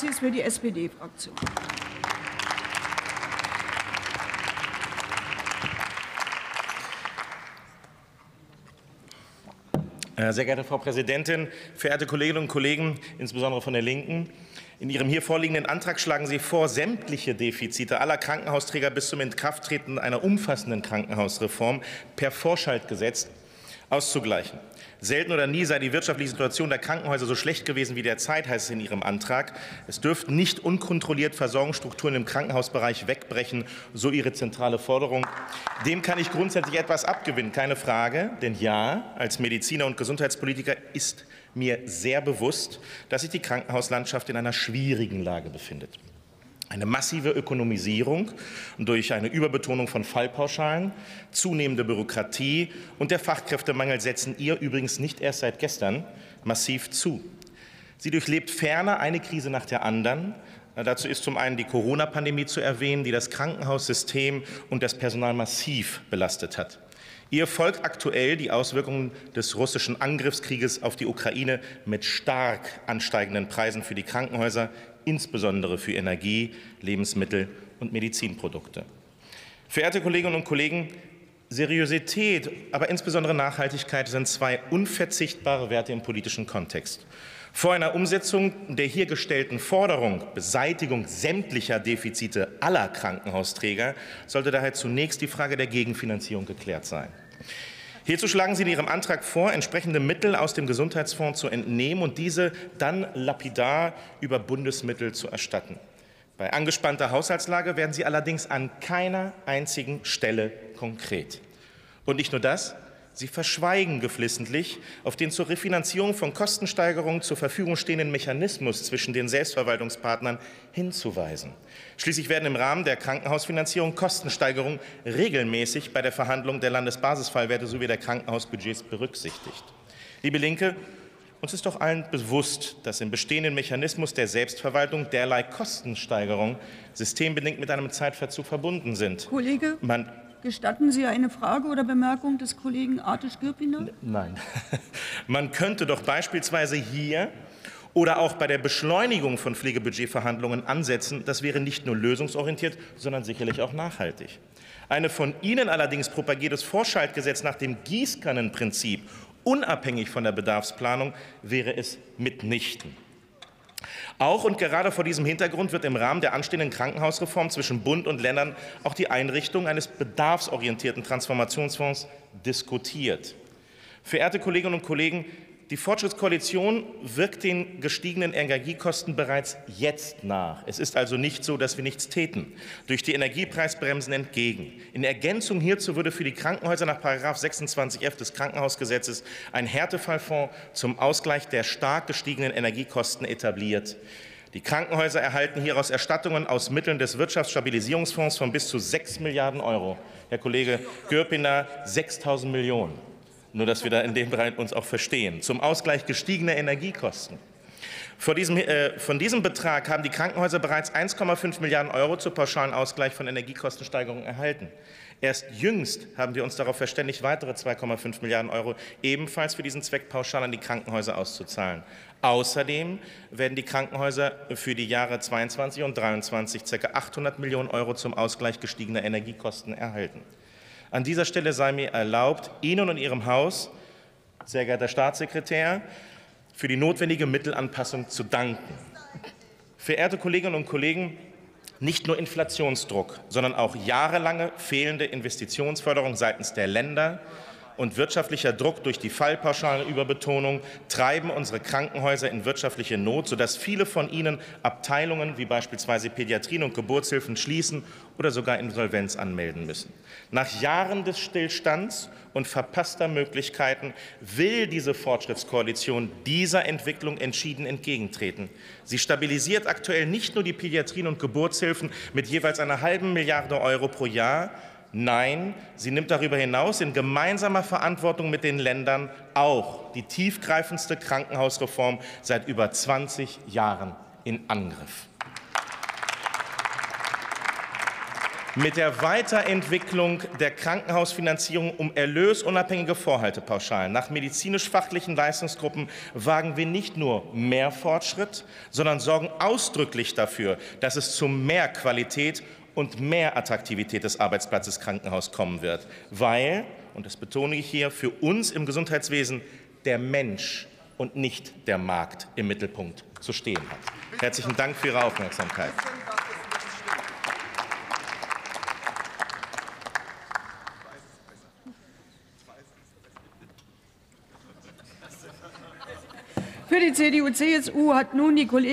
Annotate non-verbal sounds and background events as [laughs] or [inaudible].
Nazis für die SPD-Fraktion. Äh, sehr geehrte Frau Präsidentin, verehrte Kolleginnen und Kollegen, insbesondere von der Linken, in Ihrem hier vorliegenden Antrag schlagen Sie vor, sämtliche Defizite aller Krankenhausträger bis zum Inkrafttreten einer umfassenden Krankenhausreform per Vorschaltgesetz auszugleichen. Selten oder nie sei die wirtschaftliche Situation der Krankenhäuser so schlecht gewesen wie derzeit, heißt es in Ihrem Antrag. Es dürften nicht unkontrolliert Versorgungsstrukturen im Krankenhausbereich wegbrechen, so Ihre zentrale Forderung. Dem kann ich grundsätzlich etwas abgewinnen, keine Frage. Denn ja, als Mediziner und Gesundheitspolitiker ist mir sehr bewusst, dass sich die Krankenhauslandschaft in einer schwierigen Lage befindet. Eine massive Ökonomisierung durch eine Überbetonung von Fallpauschalen, zunehmende Bürokratie und der Fachkräftemangel setzen ihr übrigens nicht erst seit gestern massiv zu. Sie durchlebt ferner eine Krise nach der anderen. Dazu ist zum einen die Corona-Pandemie zu erwähnen, die das Krankenhaussystem und das Personal massiv belastet hat. Ihr folgt aktuell die Auswirkungen des russischen Angriffskrieges auf die Ukraine mit stark ansteigenden Preisen für die Krankenhäuser, insbesondere für Energie, Lebensmittel und Medizinprodukte. Verehrte Kolleginnen und Kollegen, Seriosität, aber insbesondere Nachhaltigkeit sind zwei unverzichtbare Werte im politischen Kontext. Vor einer Umsetzung der hier gestellten Forderung Beseitigung sämtlicher Defizite aller Krankenhausträger sollte daher zunächst die Frage der Gegenfinanzierung geklärt sein. Hierzu schlagen Sie in Ihrem Antrag vor, entsprechende Mittel aus dem Gesundheitsfonds zu entnehmen und diese dann lapidar über Bundesmittel zu erstatten. Bei angespannter Haushaltslage werden Sie allerdings an keiner einzigen Stelle konkret. Und nicht nur das, Sie verschweigen geflissentlich auf den zur Refinanzierung von Kostensteigerungen zur Verfügung stehenden Mechanismus zwischen den Selbstverwaltungspartnern hinzuweisen. Schließlich werden im Rahmen der Krankenhausfinanzierung Kostensteigerungen regelmäßig bei der Verhandlung der Landesbasisfallwerte sowie der Krankenhausbudgets berücksichtigt. Liebe Linke, uns ist doch allen bewusst, dass im bestehenden Mechanismus der Selbstverwaltung derlei Kostensteigerungen systembedingt mit einem Zeitverzug verbunden sind. Kollege, Man Gestatten Sie eine Frage oder Bemerkung des Kollegen Artisch-Gürpiner? Nein. [laughs] Man könnte doch beispielsweise hier oder auch bei der Beschleunigung von Pflegebudgetverhandlungen ansetzen. Das wäre nicht nur lösungsorientiert, sondern sicherlich auch nachhaltig. Eine von Ihnen allerdings propagiertes Vorschaltgesetz nach dem Gießkannenprinzip, unabhängig von der Bedarfsplanung, wäre es mitnichten. Auch und gerade vor diesem Hintergrund wird im Rahmen der anstehenden Krankenhausreform zwischen Bund und Ländern auch die Einrichtung eines bedarfsorientierten Transformationsfonds diskutiert. Verehrte Kolleginnen und Kollegen, die Fortschrittskoalition wirkt den gestiegenen Energiekosten bereits jetzt nach. Es ist also nicht so, dass wir nichts täten. Durch die Energiepreisbremsen entgegen. In Ergänzung hierzu würde für die Krankenhäuser nach 26f des Krankenhausgesetzes ein Härtefallfonds zum Ausgleich der stark gestiegenen Energiekosten etabliert. Die Krankenhäuser erhalten hieraus Erstattungen aus Mitteln des Wirtschaftsstabilisierungsfonds von bis zu 6 Milliarden Euro. Herr Kollege Gürpiner, 6.000 Millionen. Nur, dass wir da in dem Bereich uns auch verstehen. Zum Ausgleich gestiegener Energiekosten. Diesem, äh, von diesem Betrag haben die Krankenhäuser bereits 1,5 Milliarden Euro zur pauschalen Ausgleich von Energiekostensteigerungen erhalten. Erst jüngst haben wir uns darauf verständigt, weitere 2,5 Milliarden Euro ebenfalls für diesen Zweck pauschal an die Krankenhäuser auszuzahlen. Außerdem werden die Krankenhäuser für die Jahre 22 und 23 ca. 800 Millionen Euro zum Ausgleich gestiegener Energiekosten erhalten. An dieser Stelle sei mir erlaubt, Ihnen und Ihrem Haus, sehr geehrter Staatssekretär, für die notwendige Mittelanpassung zu danken. Verehrte Kolleginnen und Kollegen, nicht nur Inflationsdruck, sondern auch jahrelange fehlende Investitionsförderung seitens der Länder und wirtschaftlicher Druck durch die Fallpauschalenüberbetonung treiben unsere Krankenhäuser in wirtschaftliche Not, sodass viele von ihnen Abteilungen wie beispielsweise Pädiatrien und Geburtshilfen schließen oder sogar Insolvenz anmelden müssen. Nach Jahren des Stillstands und verpasster Möglichkeiten will diese Fortschrittskoalition dieser Entwicklung entschieden entgegentreten. Sie stabilisiert aktuell nicht nur die Pädiatrien und Geburtshilfen mit jeweils einer halben Milliarde Euro pro Jahr, Nein, sie nimmt darüber hinaus in gemeinsamer Verantwortung mit den Ländern auch die tiefgreifendste Krankenhausreform seit über 20 Jahren in Angriff. mit der Weiterentwicklung der Krankenhausfinanzierung um erlösunabhängige Vorhaltepauschalen nach medizinisch-fachlichen Leistungsgruppen wagen wir nicht nur mehr Fortschritt, sondern sorgen ausdrücklich dafür, dass es zu mehr Qualität und mehr Attraktivität des Arbeitsplatzes Krankenhaus kommen wird, weil, und das betone ich hier, für uns im Gesundheitswesen der Mensch und nicht der Markt im Mittelpunkt zu stehen hat. Herzlichen Dank für Ihre Aufmerksamkeit. Für die CDU-CSU hat nun die Kollegin